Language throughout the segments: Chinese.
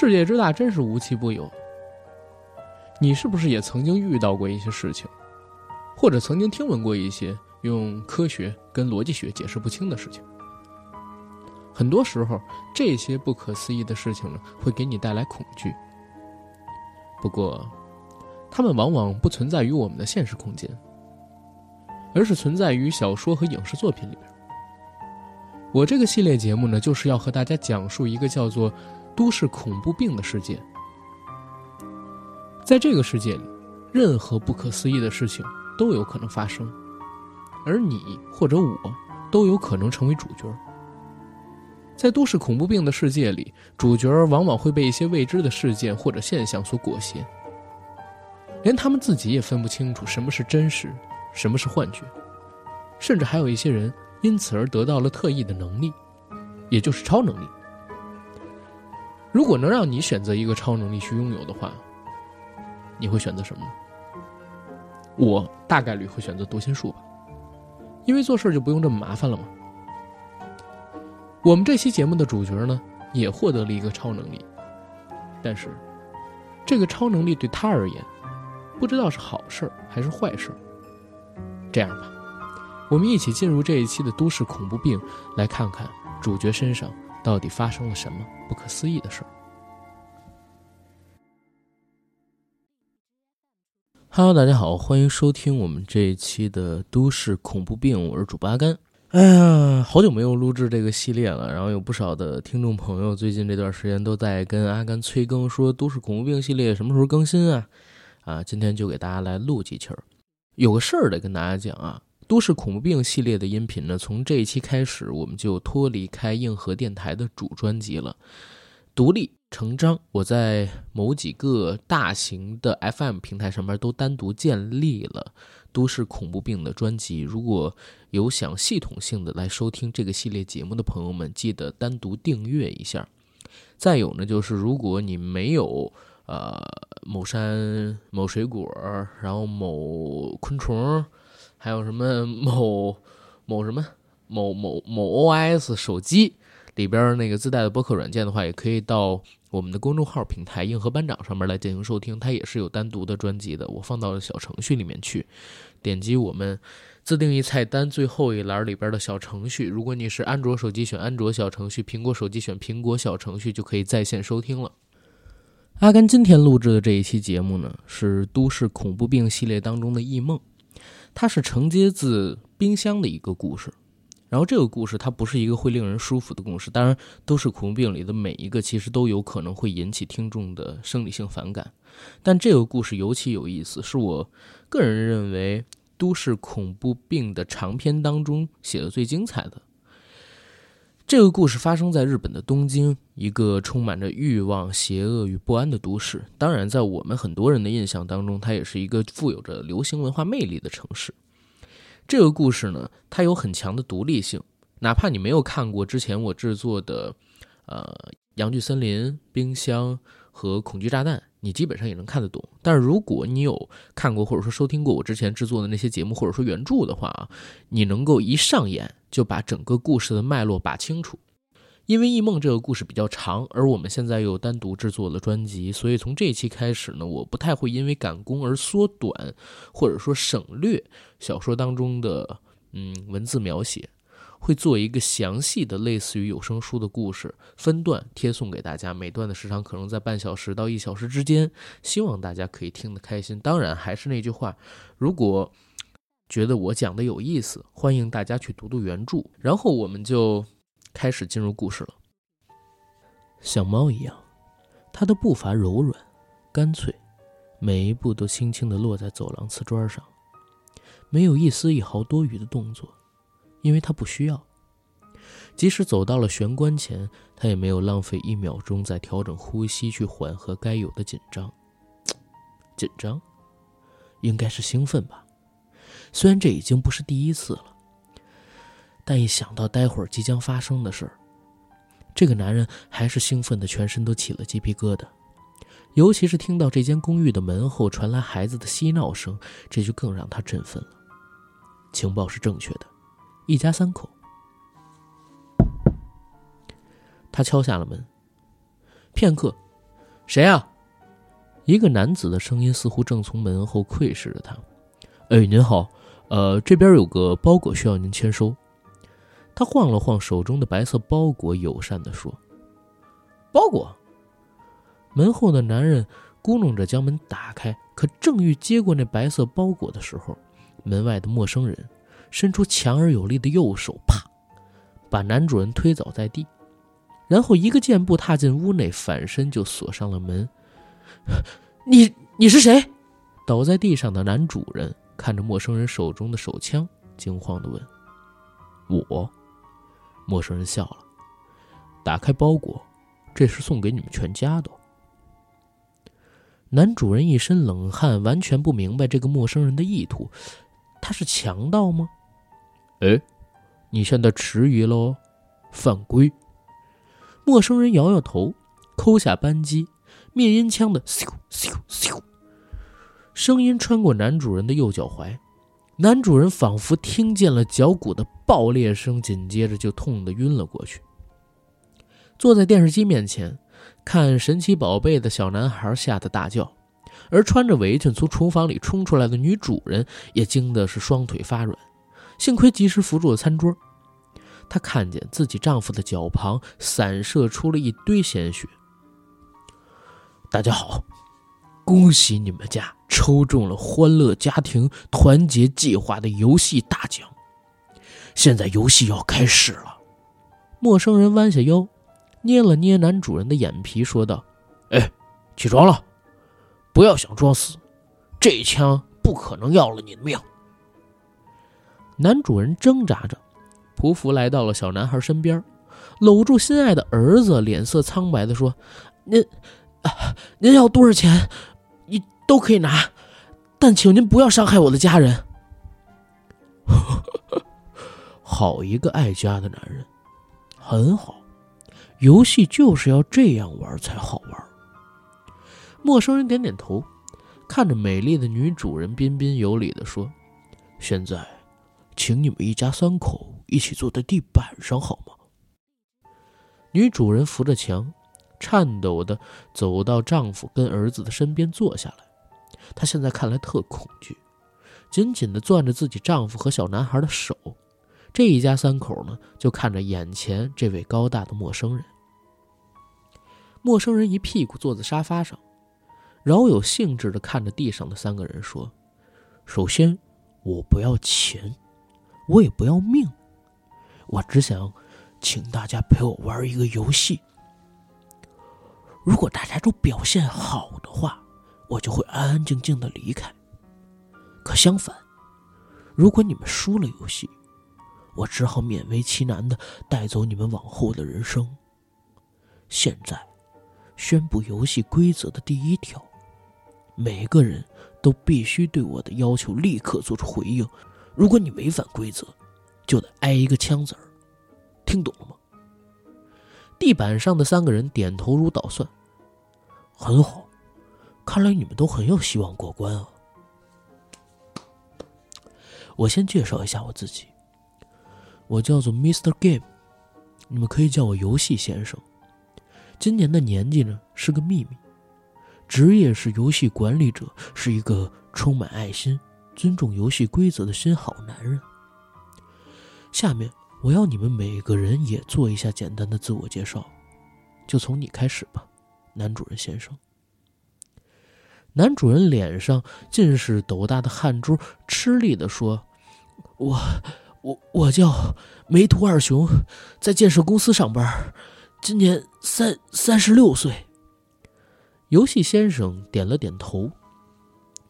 世界之大，真是无奇不有。你是不是也曾经遇到过一些事情，或者曾经听闻过一些用科学跟逻辑学解释不清的事情？很多时候，这些不可思议的事情呢，会给你带来恐惧。不过，它们往往不存在于我们的现实空间，而是存在于小说和影视作品里边。我这个系列节目呢，就是要和大家讲述一个叫做“都市恐怖病”的世界。在这个世界里，任何不可思议的事情都有可能发生，而你或者我都有可能成为主角。在都市恐怖病的世界里，主角往往会被一些未知的事件或者现象所裹挟，连他们自己也分不清楚什么是真实，什么是幻觉，甚至还有一些人。因此而得到了特异的能力，也就是超能力。如果能让你选择一个超能力去拥有的话，你会选择什么？我大概率会选择读心术吧，因为做事就不用这么麻烦了嘛。我们这期节目的主角呢，也获得了一个超能力，但是这个超能力对他而言，不知道是好事还是坏事。这样吧。我们一起进入这一期的都市恐怖病，来看看主角身上到底发生了什么不可思议的事儿。Hello，大家好，欢迎收听我们这一期的都市恐怖病，我是主播阿甘。哎呀，好久没有录制这个系列了，然后有不少的听众朋友最近这段时间都在跟阿甘催更，说都市恐怖病系列什么时候更新啊？啊，今天就给大家来录几期儿。有个事儿得跟大家讲啊。都市恐怖病系列的音频呢，从这一期开始，我们就脱离开硬核电台的主专辑了，独立成章。我在某几个大型的 FM 平台上面都单独建立了都市恐怖病的专辑。如果有想系统性的来收听这个系列节目的朋友们，记得单独订阅一下。再有呢，就是如果你没有呃某山某水果，然后某昆虫。还有什么某某什么某某某 OS 手机里边那个自带的播客软件的话，也可以到我们的公众号平台“硬核班长”上面来进行收听。它也是有单独的专辑的，我放到了小程序里面去。点击我们自定义菜单最后一栏里边的小程序。如果你是安卓手机，选安卓小程序；苹果手机选苹果小程序，就可以在线收听了。阿甘今天录制的这一期节目呢，是都市恐怖病系列当中的《异梦》。它是承接自冰箱的一个故事，然后这个故事它不是一个会令人舒服的故事，当然都是恐怖病里的每一个其实都有可能会引起听众的生理性反感，但这个故事尤其有意思，是我个人认为都市恐怖病的长篇当中写的最精彩的。这个故事发生在日本的东京，一个充满着欲望、邪恶与不安的都市。当然，在我们很多人的印象当中，它也是一个富有着流行文化魅力的城市。这个故事呢，它有很强的独立性，哪怕你没有看过之前我制作的，呃，《阳具森林》《冰箱》和《恐惧炸弹》。你基本上也能看得懂，但是如果你有看过或者说收听过我之前制作的那些节目或者说原著的话啊，你能够一上演就把整个故事的脉络把清楚。因为《异梦》这个故事比较长，而我们现在又单独制作了专辑，所以从这一期开始呢，我不太会因为赶工而缩短或者说省略小说当中的嗯文字描写。会做一个详细的类似于有声书的故事分段贴送给大家，每段的时长可能在半小时到一小时之间，希望大家可以听得开心。当然，还是那句话，如果觉得我讲的有意思，欢迎大家去读读原著。然后我们就开始进入故事了。像猫一样，它的步伐柔软、干脆，每一步都轻轻地落在走廊瓷砖上，没有一丝一毫多余的动作。因为他不需要，即使走到了玄关前，他也没有浪费一秒钟在调整呼吸去缓和该有的紧张。紧张，应该是兴奋吧。虽然这已经不是第一次了，但一想到待会儿即将发生的事儿，这个男人还是兴奋的，全身都起了鸡皮疙瘩。尤其是听到这间公寓的门后传来孩子的嬉闹声，这就更让他振奋了。情报是正确的。一家三口。他敲下了门。片刻，谁啊？一个男子的声音似乎正从门后窥视着他。哎，您好，呃，这边有个包裹需要您签收。他晃了晃手中的白色包裹，友善地说：“包裹。”门后的男人咕哝着将门打开，可正欲接过那白色包裹的时候，门外的陌生人伸出强而有力的右手，啪，把男主人推倒在地，然后一个箭步踏进屋内，反身就锁上了门。你你是谁？倒在地上的男主人看着陌生人手中的手枪，惊慌地问：“我。”陌生人笑了，打开包裹，这是送给你们全家的。男主人一身冷汗，完全不明白这个陌生人的意图，他是强盗吗？哎，你现在迟疑喽，犯规！陌生人摇摇头，抠下扳机，灭音枪的咻咻咻，声音穿过男主人的右脚踝。男主人仿佛听见了脚骨的爆裂声，紧接着就痛得晕了过去。坐在电视机面前看神奇宝贝的小男孩吓得大叫，而穿着围裙从厨房里冲出来的女主人也惊得是双腿发软，幸亏及时扶住了餐桌。她看见自己丈夫的脚旁散射出了一堆鲜血。大家好。恭喜你们家抽中了欢乐家庭团结计划的游戏大奖！现在游戏要开始了。陌生人弯下腰，捏了捏男主人的眼皮，说道：“哎，起床了，不要想装死，这一枪不可能要了你的命。”男主人挣扎着，匍匐来到了小男孩身边，搂住心爱的儿子，脸色苍白的说：“您，您要多少钱？”你都可以拿，但请您不要伤害我的家人。好一个爱家的男人，很好，游戏就是要这样玩才好玩。陌生人点点头，看着美丽的女主人，彬彬有礼的说：“现在，请你们一家三口一起坐在地板上好吗？”女主人扶着墙，颤抖的走到丈夫跟儿子的身边坐下来。她现在看来特恐惧，紧紧地攥着自己丈夫和小男孩的手。这一家三口呢，就看着眼前这位高大的陌生人。陌生人一屁股坐在沙发上，饶有兴致地看着地上的三个人说：“首先，我不要钱，我也不要命，我只想请大家陪我玩一个游戏。如果大家都表现好的话。”我就会安安静静的离开。可相反，如果你们输了游戏，我只好勉为其难的带走你们往后的人生。现在，宣布游戏规则的第一条：每个人都必须对我的要求立刻做出回应。如果你违反规则，就得挨一个枪子儿。听懂了吗？地板上的三个人点头如捣蒜。很好。看来你们都很有希望过关啊！我先介绍一下我自己，我叫做 Mr. Game，你们可以叫我游戏先生。今年的年纪呢是个秘密，职业是游戏管理者，是一个充满爱心、尊重游戏规则的新好男人。下面我要你们每个人也做一下简单的自我介绍，就从你开始吧，男主人先生。男主人脸上尽是斗大的汗珠，吃力地说：“我，我，我叫梅图二雄，在建设公司上班，今年三三十六岁。”游戏先生点了点头，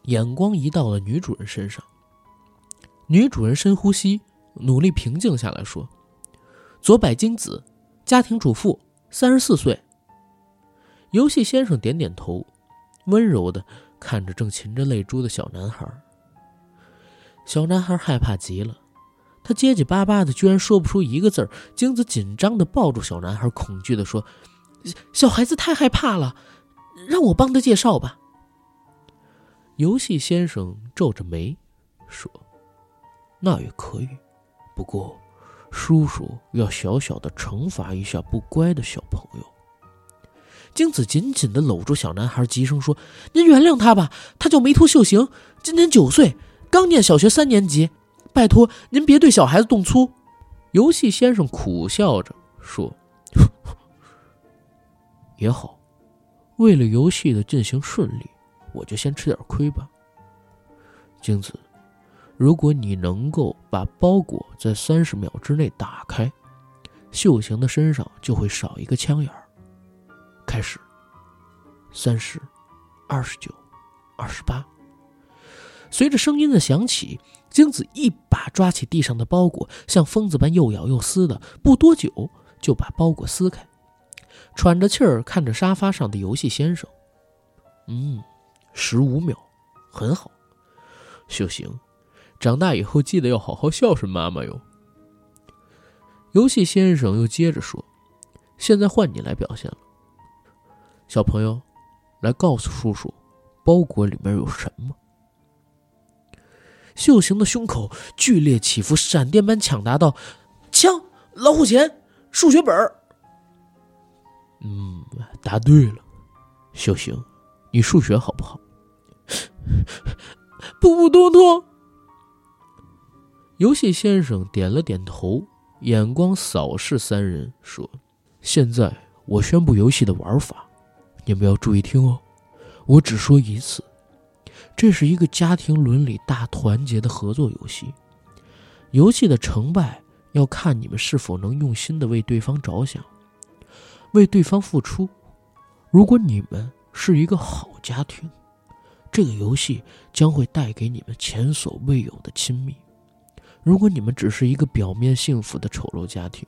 眼光移到了女主人身上。女主人深呼吸，努力平静下来说：“佐柏京子，家庭主妇，三十四岁。”游戏先生点点头。温柔的看着正噙着泪珠的小男孩，小男孩害怕极了，他结结巴巴的，居然说不出一个字儿。京子紧张的抱住小男孩，恐惧的说：“小孩子太害怕了，让我帮他介绍吧。”游戏先生皱着眉说：“那也可以，不过叔叔要小小的惩罚一下不乖的小朋友。”京子紧紧地搂住小男孩，急声说：“您原谅他吧，他叫梅图秀行，今年九岁，刚念小学三年级。拜托您别对小孩子动粗。”游戏先生苦笑着说：“ 也好，为了游戏的进行顺利，我就先吃点亏吧。”京子，如果你能够把包裹在三十秒之内打开，秀行的身上就会少一个枪眼儿。开始，三十，二十九，二十八。随着声音的响起，京子一把抓起地上的包裹，像疯子般又咬又撕的，不多久就把包裹撕开，喘着气儿看着沙发上的游戏先生。嗯，十五秒，很好。秀行，长大以后记得要好好孝顺妈妈哟。游戏先生又接着说：“现在换你来表现了，小朋友，来告诉叔叔，包裹里面有什么。”秀行的胸口剧烈起伏，闪电般抢答道：“枪、老虎钳、数学本儿。”嗯，答对了，秀行，你数学好不好？普普通通。游戏先生点了点头。眼光扫视三人，说：“现在我宣布游戏的玩法，你们要注意听哦。我只说一次，这是一个家庭伦理大团结的合作游戏。游戏的成败要看你们是否能用心的为对方着想，为对方付出。如果你们是一个好家庭，这个游戏将会带给你们前所未有的亲密。”如果你们只是一个表面幸福的丑陋家庭，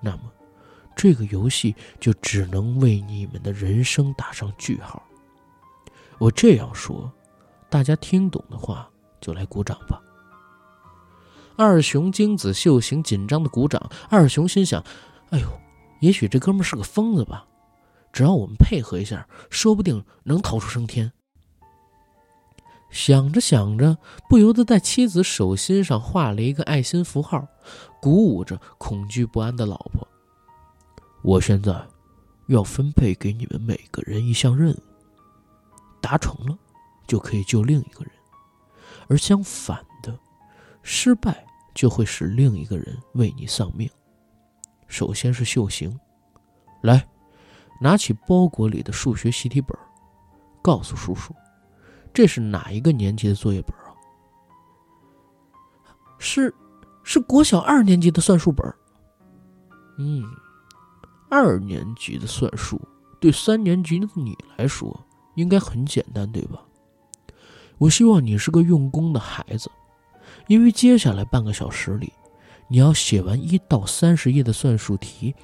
那么这个游戏就只能为你们的人生打上句号。我这样说，大家听懂的话就来鼓掌吧。二熊精子秀行紧张的鼓掌。二熊心想：“哎呦，也许这哥们是个疯子吧？只要我们配合一下，说不定能逃出升天。”想着想着，不由得在妻子手心上画了一个爱心符号，鼓舞着恐惧不安的老婆。我现在要分配给你们每个人一项任务，达成了就可以救另一个人，而相反的，失败就会使另一个人为你丧命。首先是秀行，来，拿起包裹里的数学习题本，告诉叔叔。这是哪一个年级的作业本啊？是，是国小二年级的算术本。嗯，二年级的算术对三年级的你来说应该很简单，对吧？我希望你是个用功的孩子，因为接下来半个小时里，你要写完一到三十页的算术题，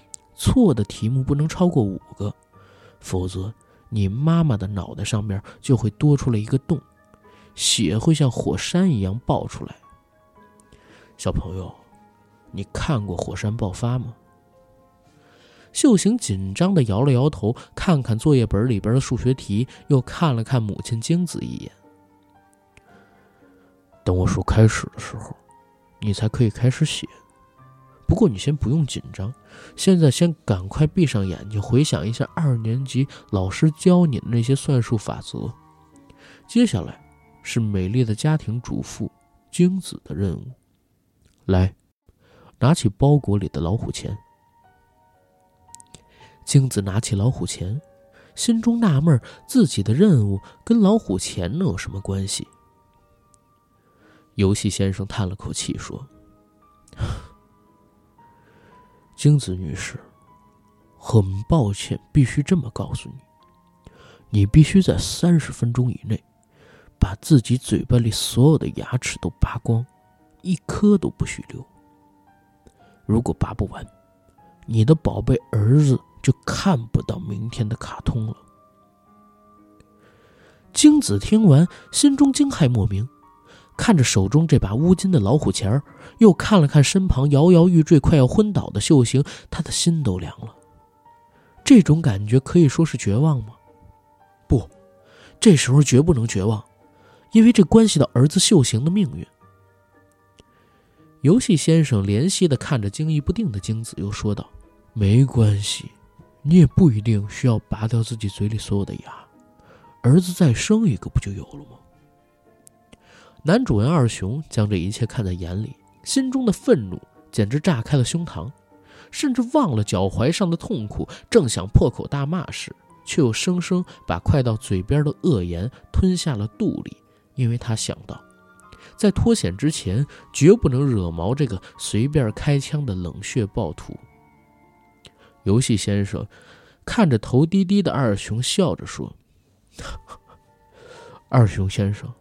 错的题目不能超过五个，否则。你妈妈的脑袋上面就会多出来一个洞，血会像火山一样爆出来。小朋友，你看过火山爆发吗？秀行紧张的摇了摇头，看看作业本里边的数学题，又看了看母亲京子一眼。等我说开始的时候，你才可以开始写。不过你先不用紧张，现在先赶快闭上眼睛，回想一下二年级老师教你的那些算术法则。接下来是美丽的家庭主妇京子的任务。来，拿起包裹里的老虎钳。京子拿起老虎钳，心中纳闷：自己的任务跟老虎钳能有什么关系？游戏先生叹了口气说。京子女士，很抱歉，必须这么告诉你，你必须在三十分钟以内，把自己嘴巴里所有的牙齿都拔光，一颗都不许留。如果拔不完，你的宝贝儿子就看不到明天的卡通了。京子听完，心中惊骇莫名。看着手中这把乌金的老虎钳儿，又看了看身旁摇摇欲坠、快要昏倒的秀行，他的心都凉了。这种感觉可以说是绝望吗？不，这时候绝不能绝望，因为这关系到儿子秀行的命运。游戏先生怜惜的看着惊疑不定的精子，又说道：“没关系，你也不一定需要拔掉自己嘴里所有的牙，儿子再生一个不就有了吗？男主人二雄将这一切看在眼里，心中的愤怒简直炸开了胸膛，甚至忘了脚踝上的痛苦，正想破口大骂时，却又生生把快到嘴边的恶言吞下了肚里，因为他想到，在脱险之前，绝不能惹毛这个随便开枪的冷血暴徒。游戏先生看着头低低的二熊，笑着说：“ 二熊先生。”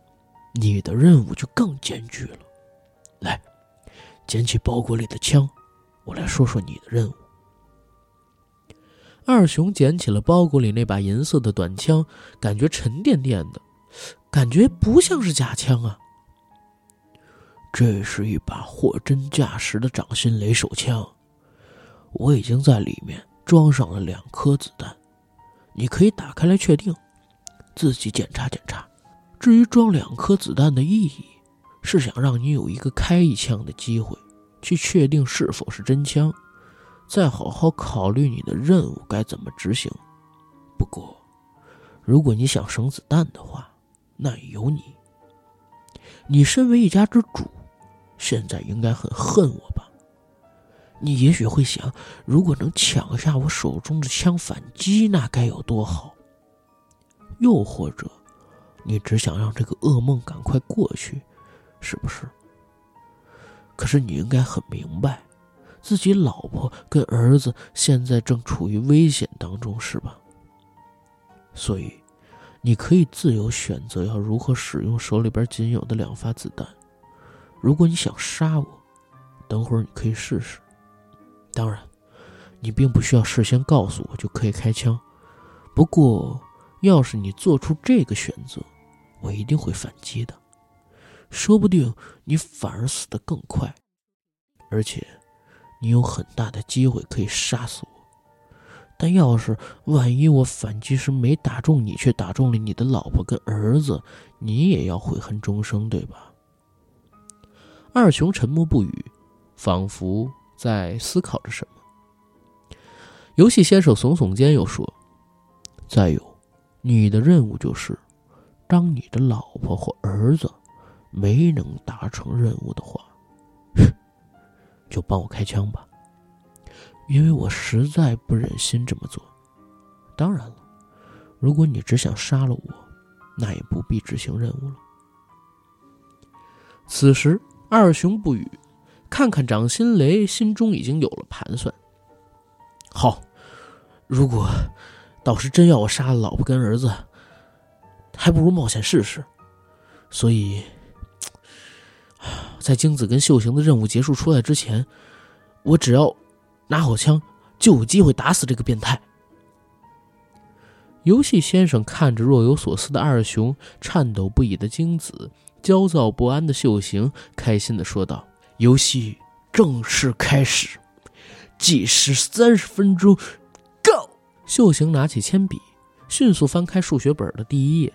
你的任务就更艰巨了。来，捡起包裹里的枪，我来说说你的任务。二熊捡起了包裹里那把银色的短枪，感觉沉甸甸的，感觉不像是假枪啊。这是一把货真价实的掌心雷手枪，我已经在里面装上了两颗子弹，你可以打开来确定，自己检查检查。至于装两颗子弹的意义，是想让你有一个开一枪的机会，去确定是否是真枪，再好好考虑你的任务该怎么执行。不过，如果你想省子弹的话，那也由你。你身为一家之主，现在应该很恨我吧？你也许会想，如果能抢下我手中的枪反击，那该有多好。又或者。你只想让这个噩梦赶快过去，是不是？可是你应该很明白，自己老婆跟儿子现在正处于危险当中，是吧？所以，你可以自由选择要如何使用手里边仅有的两发子弹。如果你想杀我，等会儿你可以试试。当然，你并不需要事先告诉我就可以开枪。不过，要是你做出这个选择，我一定会反击的，说不定你反而死得更快，而且你有很大的机会可以杀死我。但要是万一我反击时没打中你，却打中了你的老婆跟儿子，你也要悔恨终生，对吧？二熊沉默不语，仿佛在思考着什么。游戏先生耸耸肩，又说：“再有。”你的任务就是，当你的老婆或儿子没能达成任务的话，就帮我开枪吧，因为我实在不忍心这么做。当然了，如果你只想杀了我，那也不必执行任务了。此时，二熊不语，看看掌心雷，心中已经有了盘算。好，如果。倒是真要我杀了老婆跟儿子，还不如冒险试试。所以，在精子跟秀行的任务结束出来之前，我只要拿好枪，就有机会打死这个变态。游戏先生看着若有所思的二熊，颤抖不已的精子，焦躁不安的秀行，开心的说道：“游戏正式开始，计时三十分钟。”秀行拿起铅笔，迅速翻开数学本的第一页，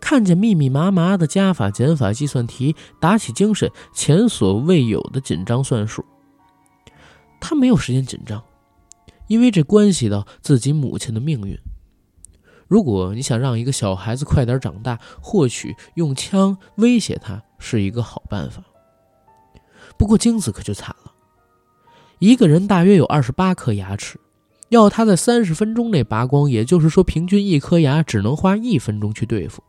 看见密密麻麻的加法、减法计算题，打起精神，前所未有的紧张算数。他没有时间紧张，因为这关系到自己母亲的命运。如果你想让一个小孩子快点长大，或许用枪威胁他是一个好办法。不过精子可就惨了，一个人大约有二十八颗牙齿。要他在三十分钟内拔光，也就是说，平均一颗牙只能花一分钟去对付。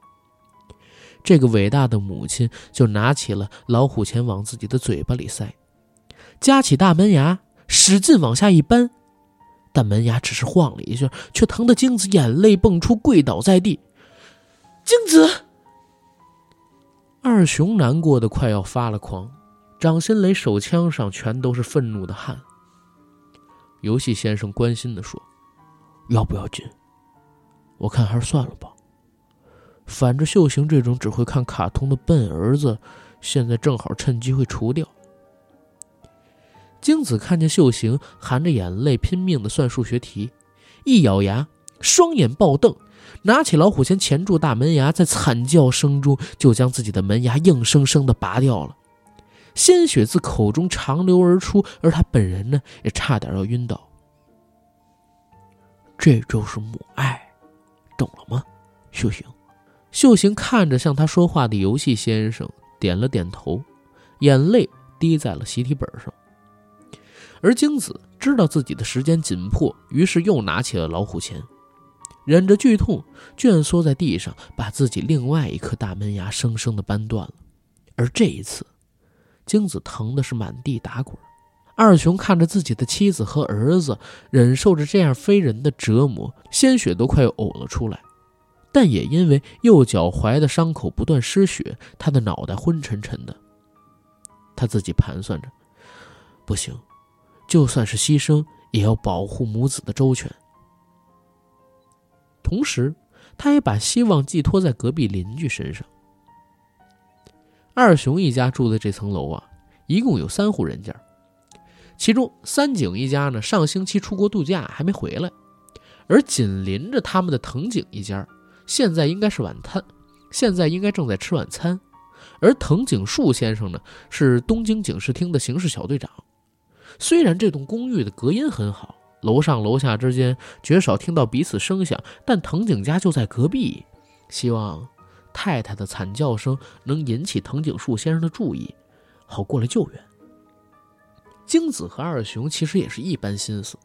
这个伟大的母亲就拿起了老虎钳往自己的嘴巴里塞，夹起大门牙，使劲往下一扳，但门牙只是晃了一下，却疼得精子眼泪迸出，跪倒在地。精子，二熊难过的快要发了狂，掌心雷手枪上全都是愤怒的汗。游戏先生关心的说：“要不要紧？我看还是算了吧。反正秀行这种只会看卡通的笨儿子，现在正好趁机会除掉。”精子看见秀行含着眼泪拼命的算数学题，一咬牙，双眼暴瞪，拿起老虎钳钳住大门牙，在惨叫声中就将自己的门牙硬生生的拔掉了。鲜血自口中长流而出，而他本人呢，也差点要晕倒。这就是母爱，懂了吗，秀行？秀行看着向他说话的游戏先生，点了点头，眼泪滴在了习题本上。而京子知道自己的时间紧迫，于是又拿起了老虎钳，忍着剧痛蜷缩在地上，把自己另外一颗大门牙生生的掰断了。而这一次，精子疼的是满地打滚。二雄看着自己的妻子和儿子忍受着这样非人的折磨，鲜血都快要呕了出来，但也因为右脚踝的伤口不断失血，他的脑袋昏沉沉的。他自己盘算着，不行。就算是牺牲，也要保护母子的周全。同时，他也把希望寄托在隔壁邻居身上。二雄一家住的这层楼啊，一共有三户人家，其中三井一家呢，上星期出国度假还没回来，而紧邻着他们的藤井一家，现在应该是晚餐，现在应该正在吃晚餐。而藤井树先生呢，是东京警视厅的刑事小队长。虽然这栋公寓的隔音很好，楼上楼下之间绝少听到彼此声响，但藤井家就在隔壁。希望太太的惨叫声能引起藤井树先生的注意，好过来救援。京子和二雄其实也是一般心思，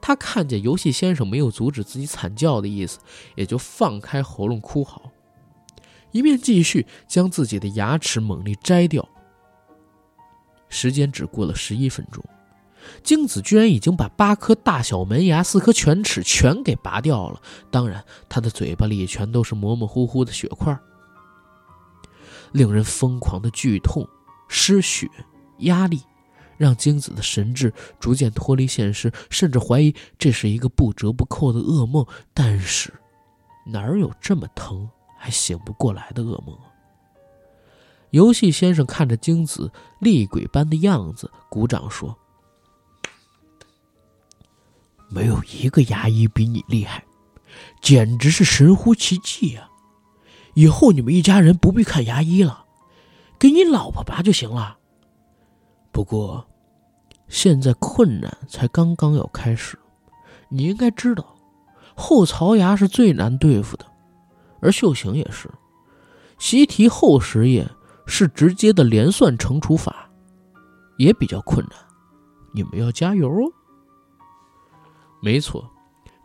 他看见游戏先生没有阻止自己惨叫的意思，也就放开喉咙哭嚎，一面继续将自己的牙齿猛力摘掉。时间只过了十一分钟，精子居然已经把八颗大小门牙、四颗犬齿全给拔掉了。当然，他的嘴巴里全都是模模糊糊的血块。令人疯狂的剧痛、失血、压力，让精子的神智逐渐脱离现实，甚至怀疑这是一个不折不扣的噩梦。但是，哪有这么疼还醒不过来的噩梦？游戏先生看着精子厉鬼般的样子，鼓掌说：“没有一个牙医比你厉害，简直是神乎其技啊！以后你们一家人不必看牙医了，给你老婆拔就行了。不过，现在困难才刚刚要开始，你应该知道，后槽牙是最难对付的，而秀行也是，习题后实验。”是直接的连算乘除法，也比较困难，你们要加油哦。没错，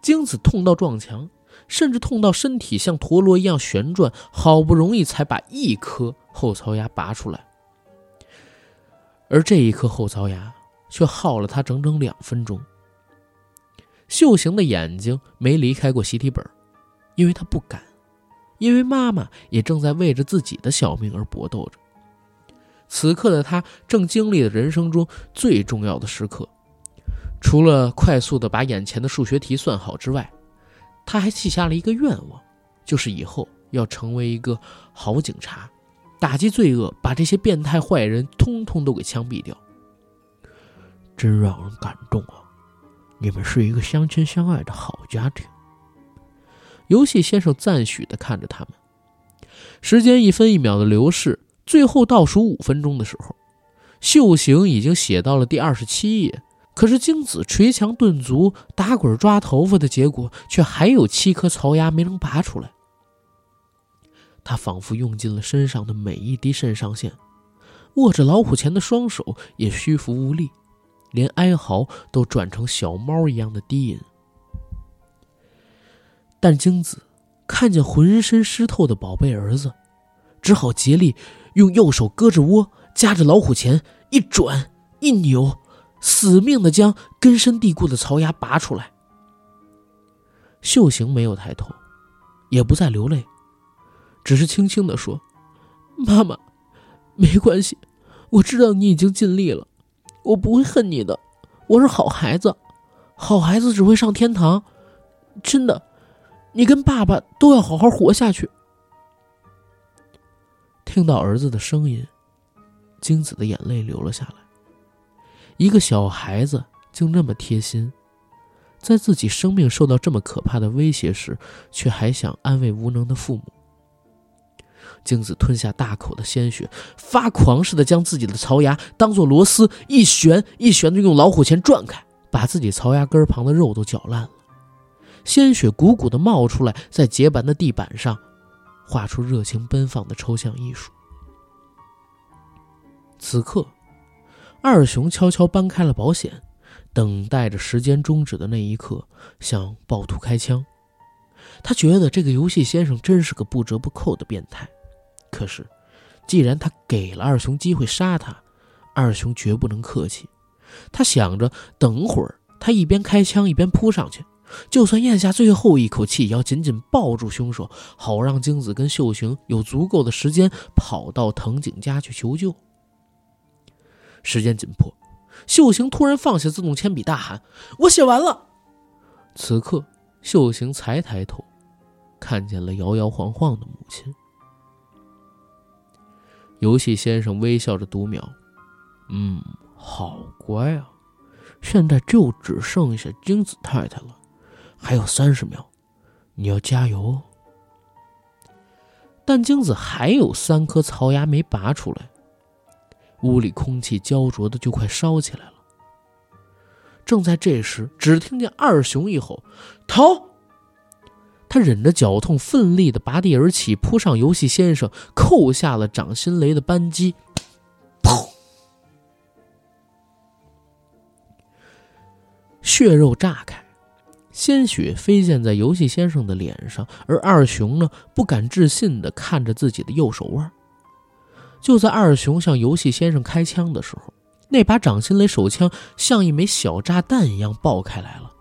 精子痛到撞墙，甚至痛到身体像陀螺一样旋转，好不容易才把一颗后槽牙拔出来，而这一颗后槽牙却耗了他整整两分钟。秀行的眼睛没离开过习题本，因为他不敢。因为妈妈也正在为着自己的小命而搏斗着。此刻的他正经历了人生中最重要的时刻，除了快速的把眼前的数学题算好之外，他还记下了一个愿望，就是以后要成为一个好警察，打击罪恶，把这些变态坏人通通都给枪毙掉。真让人感动啊！你们是一个相亲相爱的好家庭。游戏先生赞许的看着他们，时间一分一秒的流逝，最后倒数五分钟的时候，秀行已经写到了第二十七页，可是京子捶墙顿足、打滚抓头发的结果，却还有七颗槽牙没能拔出来。他仿佛用尽了身上的每一滴肾上腺，握着老虎钳的双手也虚浮无力，连哀嚎都转成小猫一样的低吟。但精子看见浑身湿透的宝贝儿子，只好竭力用右手搁着窝，夹着老虎钳，一转一扭，死命的将根深蒂固的槽牙拔出来。秀行没有抬头，也不再流泪，只是轻轻的说：“妈妈，没关系，我知道你已经尽力了，我不会恨你的，我是好孩子，好孩子只会上天堂，真的。”你跟爸爸都要好好活下去。听到儿子的声音，京子的眼泪流了下来。一个小孩子竟那么贴心，在自己生命受到这么可怕的威胁时，却还想安慰无能的父母。镜子吞下大口的鲜血，发狂似的将自己的槽牙当做螺丝一旋一旋的用老虎钳转开，把自己槽牙根旁的肉都搅烂了。鲜血鼓鼓的冒出来，在洁白的地板上画出热情奔放的抽象艺术。此刻，二熊悄悄搬开了保险，等待着时间终止的那一刻，向暴徒开枪。他觉得这个游戏先生真是个不折不扣的变态。可是，既然他给了二熊机会杀他，二熊绝不能客气。他想着，等会儿他一边开枪一边扑上去，就算咽下最后一口气，也要紧紧抱住凶手，好让京子跟秀行有足够的时间跑到藤井家去求救。时间紧迫，秀行突然放下自动铅笔，大喊：“我写完了！”此刻，秀行才抬头，看见了摇摇晃晃的母亲。游戏先生微笑着读秒：“嗯，好乖啊，现在就只剩下精子太太了，还有三十秒，你要加油。”但精子还有三颗槽牙没拔出来。屋里空气焦灼的就快烧起来了。正在这时，只听见二熊一吼：“逃！”他忍着脚痛，奋力的拔地而起，扑上游戏先生，扣下了掌心雷的扳机。砰！血肉炸开，鲜血飞溅在游戏先生的脸上，而二熊呢，不敢置信的看着自己的右手腕。就在二熊向游戏先生开枪的时候，那把掌心雷手枪像一枚小炸弹一样爆开来了，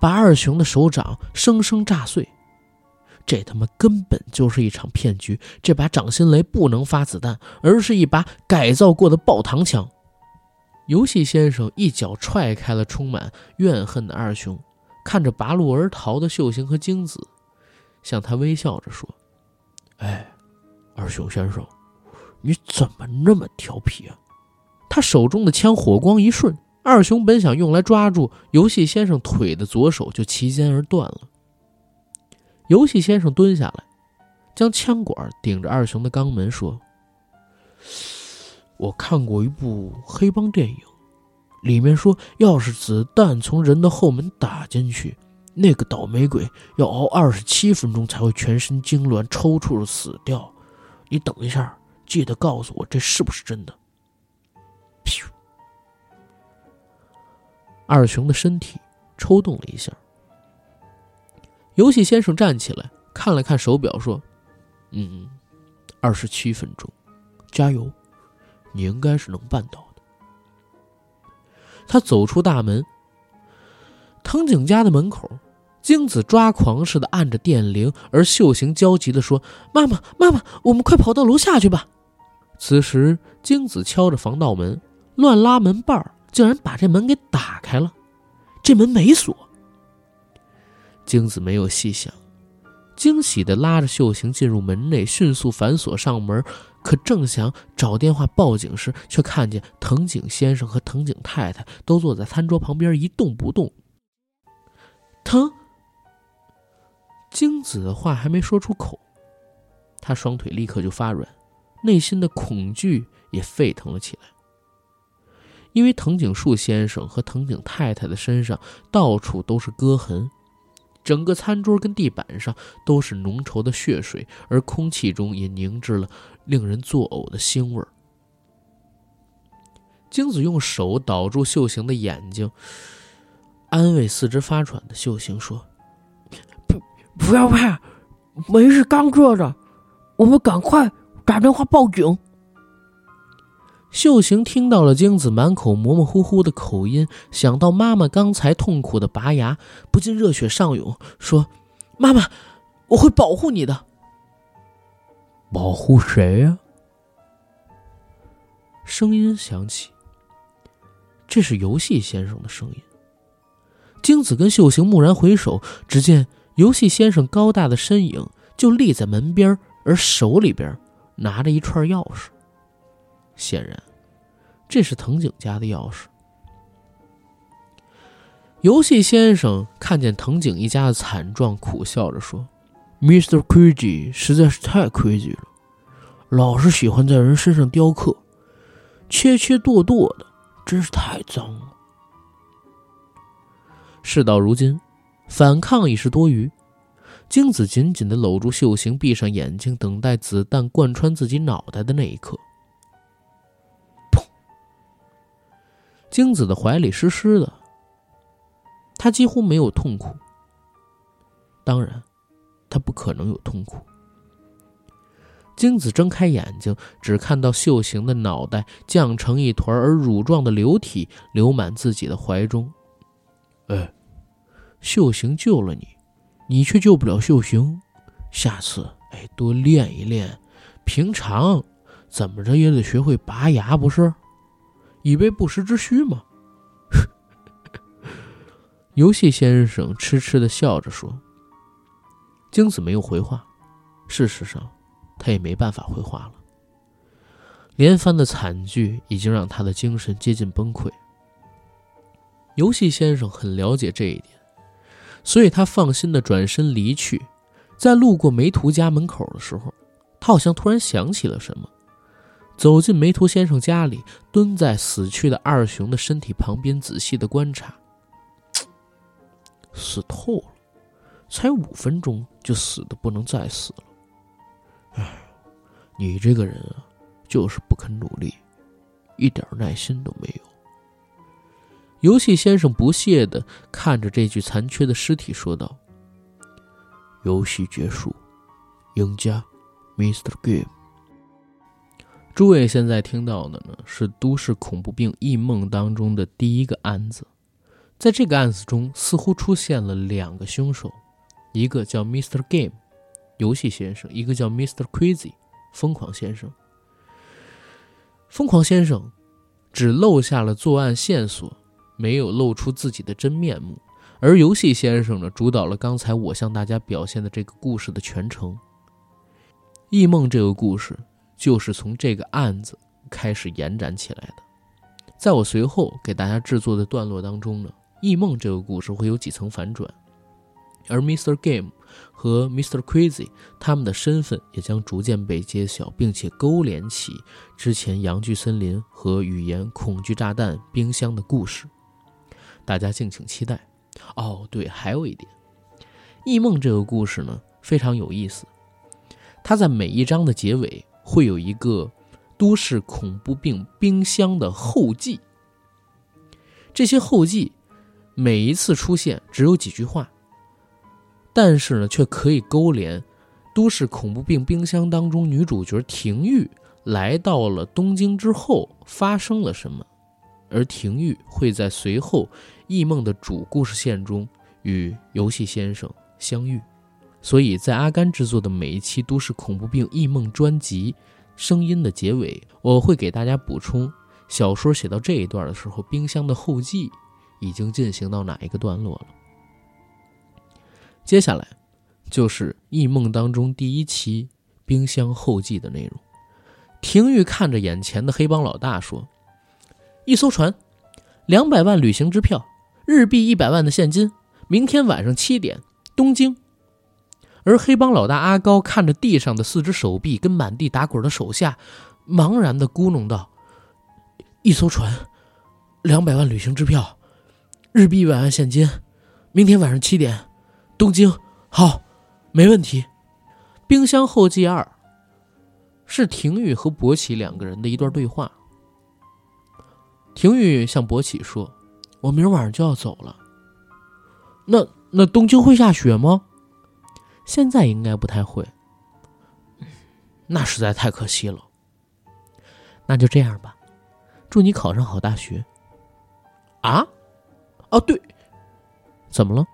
把二熊的手掌生生炸碎。这他妈根本就是一场骗局！这把掌心雷不能发子弹，而是一把改造过的爆膛枪。游戏先生一脚踹开了充满怨恨的二熊，看着拔路而逃的秀行和京子，向他微笑着说：“哎，二熊先生。”你怎么那么调皮啊？他手中的枪火光一瞬，二熊本想用来抓住游戏先生腿的左手就齐肩而断了。游戏先生蹲下来，将枪管顶着二熊的肛门说：“我看过一部黑帮电影，里面说，要是子弹从人的后门打进去，那个倒霉鬼要熬二十七分钟才会全身痉挛、抽搐着死掉。你等一下。”记得告诉我这是不是真的？噗！二熊的身体抽动了一下。游戏先生站起来，看了看手表，说：“嗯，二十七分钟，加油，你应该是能办到的。”他走出大门，藤井家的门口，京子抓狂似的按着电铃，而秀行焦急的说：“妈妈，妈妈，我们快跑到楼下去吧！”此时，京子敲着防盗门，乱拉门把儿，竟然把这门给打开了。这门没锁。京子没有细想，惊喜的拉着秀行进入门内，迅速反锁上门。可正想找电话报警时，却看见藤井先生和藤井太太都坐在餐桌旁边一动不动。疼。京子的话还没说出口，他双腿立刻就发软。内心的恐惧也沸腾了起来，因为藤井树先生和藤井太太的身上到处都是割痕，整个餐桌跟地板上都是浓稠的血水，而空气中也凝滞了令人作呕的腥味儿。京子用手挡住秀行的眼睛，安慰四肢发喘的秀行说：“不，不要怕，门是刚做的，我们赶快。”打电话报警。秀行听到了京子满口模模糊糊的口音，想到妈妈刚才痛苦的拔牙，不禁热血上涌，说：“妈妈，我会保护你的。”保护谁呀？声音响起，这是游戏先生的声音。京子跟秀行蓦然回首，只见游戏先生高大的身影就立在门边，而手里边。拿着一串钥匙，显然这是藤井家的钥匙。游戏先生看见藤井一家的惨状，苦笑着说：“Mr. Crazy 实在是太 crazy 了，老是喜欢在人身上雕刻，切切剁剁的，真是太脏了。”事到如今，反抗已是多余。京子紧紧地搂住秀行，闭上眼睛，等待子弹贯穿自己脑袋的那一刻。砰！京子的怀里湿湿的，他几乎没有痛苦。当然，他不可能有痛苦。京子睁开眼睛，只看到秀行的脑袋降成一团，而乳状的流体流满自己的怀中。哎，秀行救了你。你却救不了秀行，下次哎多练一练，平常怎么着也得学会拔牙，不是？以备不时之需嘛。游戏先生痴痴的笑着说。京子没有回话，事实上，他也没办法回话了。连番的惨剧已经让他的精神接近崩溃。游戏先生很了解这一点。所以他放心的转身离去，在路过梅图家门口的时候，他好像突然想起了什么，走进梅图先生家里，蹲在死去的二熊的身体旁边，仔细的观察。死透了，才五分钟就死的不能再死了。哎，你这个人啊，就是不肯努力，一点耐心都没有。游戏先生不屑的看着这具残缺的尸体，说道：“游戏结束，赢家，Mr. Game。”诸位现在听到的呢，是都市恐怖病异梦当中的第一个案子。在这个案子中，似乎出现了两个凶手，一个叫 Mr. Game，游戏先生；一个叫 Mr. Crazy，疯狂先生。疯狂先生只漏下了作案线索。没有露出自己的真面目，而游戏先生呢，主导了刚才我向大家表现的这个故事的全程。异梦这个故事就是从这个案子开始延展起来的。在我随后给大家制作的段落当中呢，异梦这个故事会有几层反转，而 Mr. Game 和 Mr. Crazy 他们的身份也将逐渐被揭晓，并且勾连起之前阳具森林和语言恐惧炸弹冰箱的故事。大家敬请期待。哦，对，还有一点，《异梦》这个故事呢非常有意思。它在每一章的结尾会有一个都市恐怖病冰箱的后记。这些后记每一次出现只有几句话，但是呢却可以勾连都市恐怖病冰箱当中女主角廷玉来到了东京之后发生了什么。而廷玉会在随后异梦的主故事线中与游戏先生相遇，所以在阿甘制作的每一期都市恐怖病异梦专辑声音的结尾，我会给大家补充小说写到这一段的时候，冰箱的后记已经进行到哪一个段落了。接下来就是异梦当中第一期冰箱后记的内容。廷玉看着眼前的黑帮老大说。一艘船，两百万旅行支票，日币一百万的现金。明天晚上七点，东京。而黑帮老大阿高看着地上的四只手臂跟满地打滚的手下，茫然的咕哝道：“一艘船，两百万旅行支票，日币一百万现金。明天晚上七点，东京。好，没问题。”冰箱后记二，是廷玉和博奇两个人的一段对话。廷玉向博起说：“我明儿晚上就要走了。那那东京会下雪吗？现在应该不太会。那实在太可惜了。那就这样吧，祝你考上好大学。啊？哦，对，怎么了？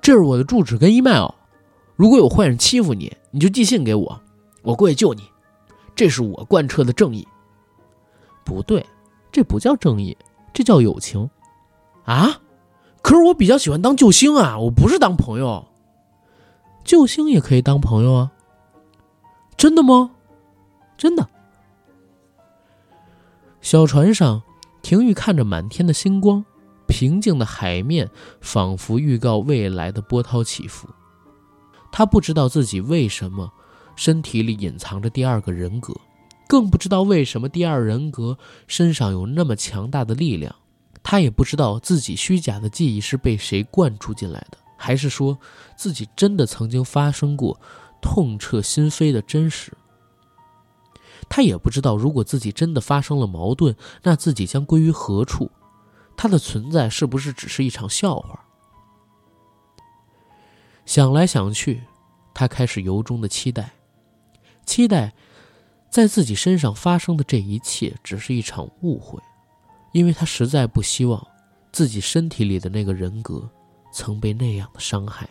这是我的住址跟 email。如果有坏人欺负你，你就寄信给我，我过去救你。这是我贯彻的正义。不对。”这不叫正义，这叫友情，啊！可是我比较喜欢当救星啊，我不是当朋友。救星也可以当朋友啊，真的吗？真的。小船上，廷玉看着满天的星光，平静的海面仿佛预告未来的波涛起伏。他不知道自己为什么身体里隐藏着第二个人格。更不知道为什么第二人格身上有那么强大的力量，他也不知道自己虚假的记忆是被谁灌注进来的。还是说自己真的曾经发生过痛彻心扉的真实？他也不知道，如果自己真的发生了矛盾，那自己将归于何处？他的存在是不是只是一场笑话？想来想去，他开始由衷的期待，期待在自己身上发生的这一切只是一场误会，因为他实在不希望自己身体里的那个人格曾被那样的伤害。